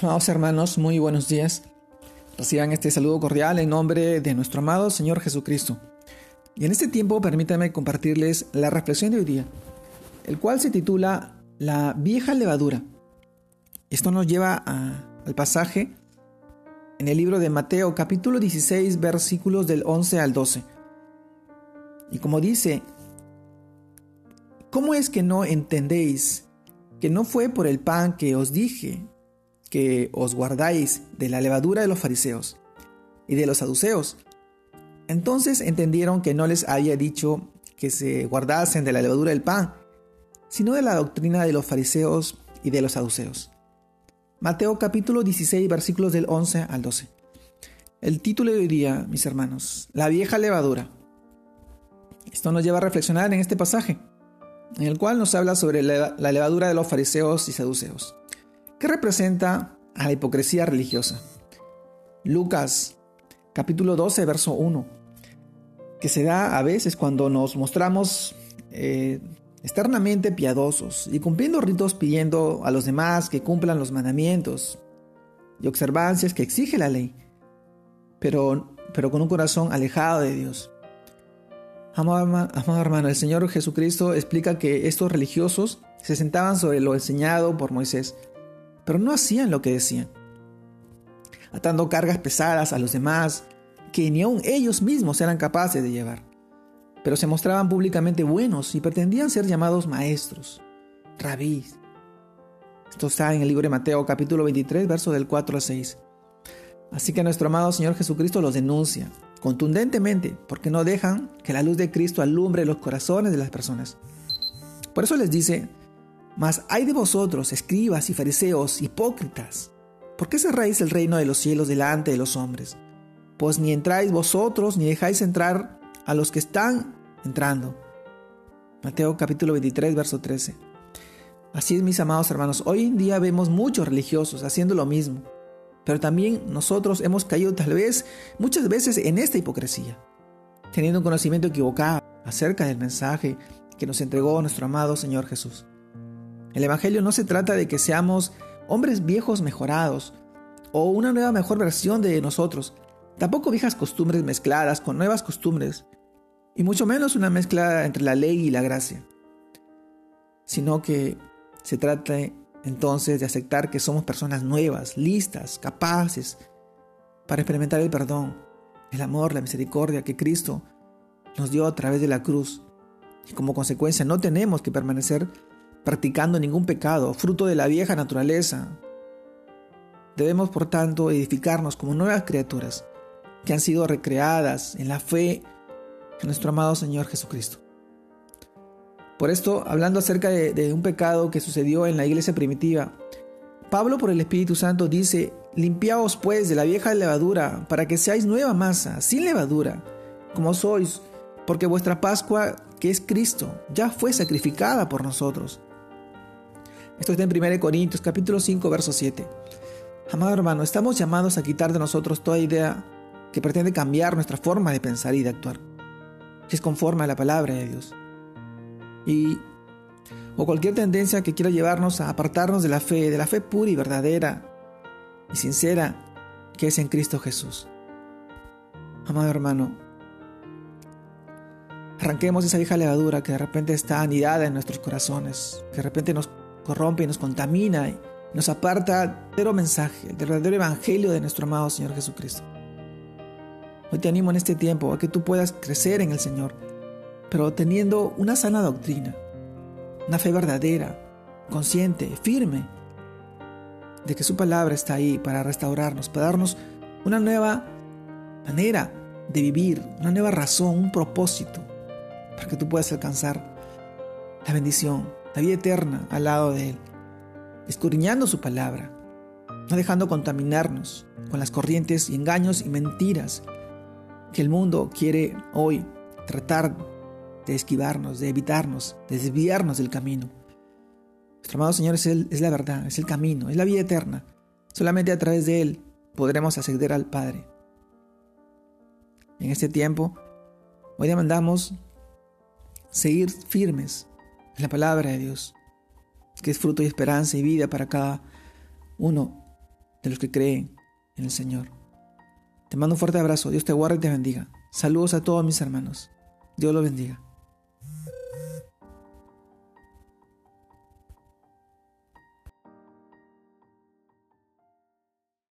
Amados hermanos, muy buenos días. Reciban este saludo cordial en nombre de nuestro amado Señor Jesucristo. Y en este tiempo permítanme compartirles la reflexión de hoy día, el cual se titula La vieja levadura. Esto nos lleva al pasaje en el libro de Mateo capítulo 16 versículos del 11 al 12. Y como dice, ¿cómo es que no entendéis que no fue por el pan que os dije que os guardáis de la levadura de los fariseos y de los saduceos. Entonces entendieron que no les había dicho que se guardasen de la levadura del pan, sino de la doctrina de los fariseos y de los saduceos. Mateo capítulo 16 versículos del 11 al 12. El título de hoy día, mis hermanos, la vieja levadura. Esto nos lleva a reflexionar en este pasaje, en el cual nos habla sobre la levadura de los fariseos y saduceos. ¿Qué representa a la hipocresía religiosa? Lucas capítulo 12, verso 1, que se da a veces cuando nos mostramos eh, externamente piadosos y cumpliendo ritos pidiendo a los demás que cumplan los mandamientos y observancias que exige la ley, pero, pero con un corazón alejado de Dios. Amado hermano, el Señor Jesucristo explica que estos religiosos se sentaban sobre lo enseñado por Moisés, pero no hacían lo que decían, atando cargas pesadas a los demás que ni aun ellos mismos eran capaces de llevar, pero se mostraban públicamente buenos y pretendían ser llamados maestros, rabís. Esto está en el libro de Mateo capítulo 23, verso del 4 al 6. Así que nuestro amado Señor Jesucristo los denuncia contundentemente porque no dejan que la luz de Cristo alumbre los corazones de las personas. Por eso les dice, mas hay de vosotros, escribas y fariseos, hipócritas, ¿por qué cerráis el reino de los cielos delante de los hombres? Pues ni entráis vosotros, ni dejáis entrar a los que están entrando. Mateo capítulo 23, verso 13. Así es, mis amados hermanos, hoy en día vemos muchos religiosos haciendo lo mismo, pero también nosotros hemos caído tal vez muchas veces en esta hipocresía, teniendo un conocimiento equivocado acerca del mensaje que nos entregó nuestro amado Señor Jesús. El Evangelio no se trata de que seamos hombres viejos mejorados o una nueva mejor versión de nosotros, tampoco viejas costumbres mezcladas con nuevas costumbres, y mucho menos una mezcla entre la ley y la gracia, sino que se trata entonces de aceptar que somos personas nuevas, listas, capaces para experimentar el perdón, el amor, la misericordia que Cristo nos dio a través de la cruz. Y como consecuencia no tenemos que permanecer practicando ningún pecado, fruto de la vieja naturaleza. Debemos, por tanto, edificarnos como nuevas criaturas que han sido recreadas en la fe en nuestro amado Señor Jesucristo. Por esto, hablando acerca de, un pecado que sucedió en la iglesia primitiva, Pablo por el Espíritu Santo dice, limpiaos pues de la vieja levadura, para que seáis nueva masa, sin levadura, como sois, porque vuestra Pascua, que es Cristo, ya fue sacrificada por nosotros. Esto está en 1 Corintios capítulo 5 verso 7. Amado hermano, estamos llamados a quitar de nosotros toda idea que pretende cambiar nuestra forma de pensar y de actuar, que es conforme a la palabra de Dios. Y o cualquier tendencia que quiera llevarnos a apartarnos de la fe, de la fe pura y verdadera y sincera que es en Cristo Jesús. Amado hermano, arranquemos esa vieja levadura que de repente está anidada en nuestros corazones, que de repente nos corrompe y nos contamina y nos aparta del verdadero mensaje, del verdadero evangelio de nuestro amado Señor Jesucristo. Hoy te animo en este tiempo a que tú puedas crecer en el Señor, pero teniendo una sana doctrina, una fe verdadera, consciente, firme, de que su palabra está ahí para restaurarnos, para darnos una nueva manera de vivir, una nueva razón, un propósito, para que tú puedas alcanzar la bendición la vida eterna al lado de Él, escudriñando su palabra, no dejando contaminarnos con las corrientes y engaños y mentiras que el mundo quiere hoy tratar de esquivarnos, de evitarnos, de desviarnos del camino. Nuestro amado Señor es, es la verdad, es el camino, es la vida eterna. Solamente a través de Él podremos acceder al Padre. En este tiempo, hoy demandamos seguir firmes en la palabra de Dios, que es fruto y esperanza y vida para cada uno de los que creen en el Señor. Te mando un fuerte abrazo, Dios te guarde y te bendiga. Saludos a todos mis hermanos. Dios los bendiga.